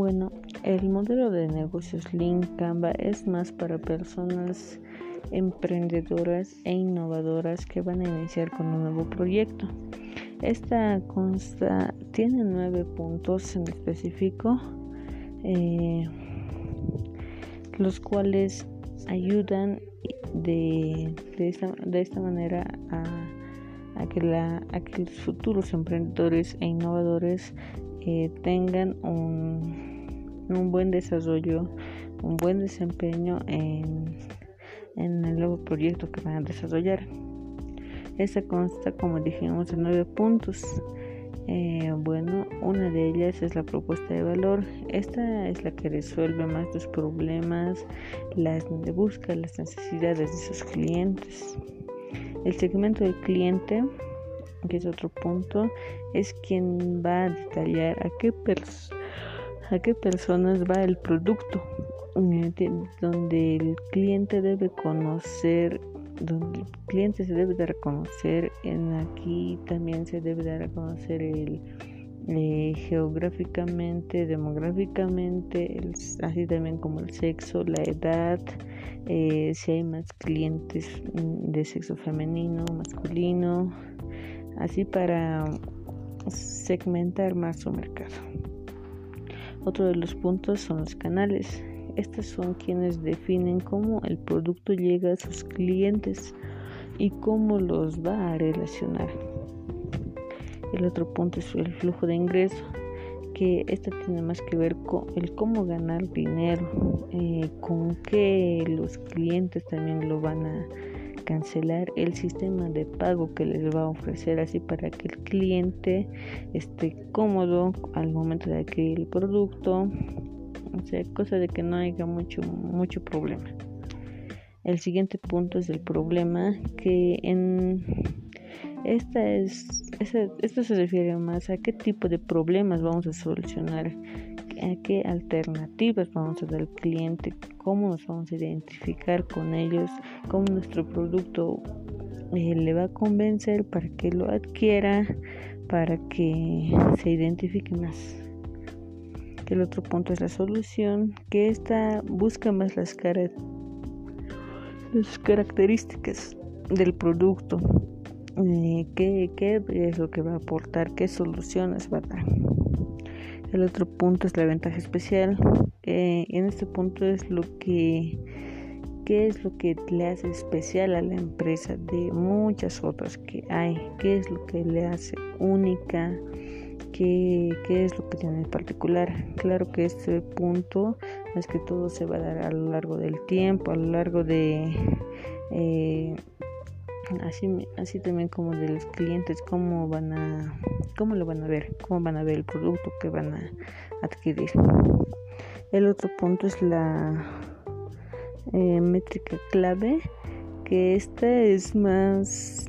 Bueno, el modelo de negocios Lean Canva es más para personas emprendedoras e innovadoras que van a iniciar con un nuevo proyecto. Esta consta tiene nueve puntos en específico, eh, los cuales ayudan de, esta, manera a, que los futuros emprendedores e innovadores eh, tengan un, un buen desarrollo, un buen desempeño en, en el nuevo proyecto que van a desarrollar. Esta consta, como dijimos, de nueve puntos. Eh, bueno, una de ellas es la propuesta de valor. Esta es la que resuelve más los problemas, las busca las necesidades de sus clientes. El segmento del cliente, que es otro punto, es quien va a detallar a qué, a qué personas va el producto, eh, donde el cliente debe conocer donde el cliente se debe de reconocer, en aquí también se debe de reconocer el eh, geográficamente, demográficamente, así también como el sexo, la edad, eh, si hay más clientes mm, de sexo femenino, masculino, así para segmentar más su mercado. Otro de los puntos son los canales. Estos son quienes definen cómo el producto llega a sus clientes y cómo los va a relacionar. El otro punto es el flujo de ingreso, que esto tiene más que ver con el cómo ganar dinero, eh, con qué los clientes también lo van a cancelar el sistema de pago que les va a ofrecer así para que el cliente esté cómodo al momento de adquirir el producto o sea, cosa de que no haya mucho, mucho problema. El siguiente punto es el problema que en esta es, esto se refiere más a qué tipo de problemas vamos a solucionar, a qué alternativas vamos a dar al cliente, cómo nos vamos a identificar con ellos, cómo nuestro producto eh, le va a convencer para que lo adquiera, para que se identifique más. El otro punto es la solución, que esta busca más las, las características del producto, eh, qué, qué es lo que va a aportar, qué soluciones va a dar. El otro punto es la ventaja especial. en este punto es lo que qué es lo que le hace especial a la empresa de muchas otras que hay, qué es lo que le hace única, qué, es lo que tiene en particular. Claro que este punto es que todo se va a dar a lo largo del tiempo, a lo largo de... Eh, así, así también como de los clientes, cómo van a, cómo lo van a ver, cómo van a ver el producto que van a adquirir. El otro punto es la eh, métrica clave, que esta es más...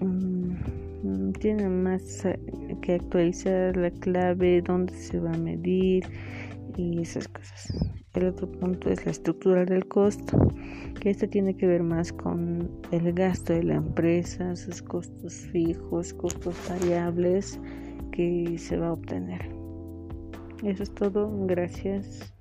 Mm, Mm, tiene más eh, que actualizar la clave, dónde se va a medir y esas cosas. El otro punto es la estructura del costo, que esto tiene que ver más con el gasto de la empresa, sus costos fijos, costos variables que se va a obtener. Eso es todo, gracias.